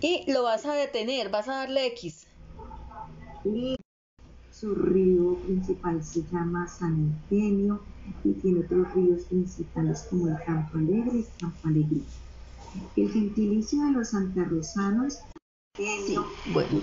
Y lo vas a detener, vas a darle X. Y su río principal se llama San Eugenio y tiene otros ríos principales como el Campo Alegre y Campo Alegre. El gentilicio de los santarrosanos Sí, bueno.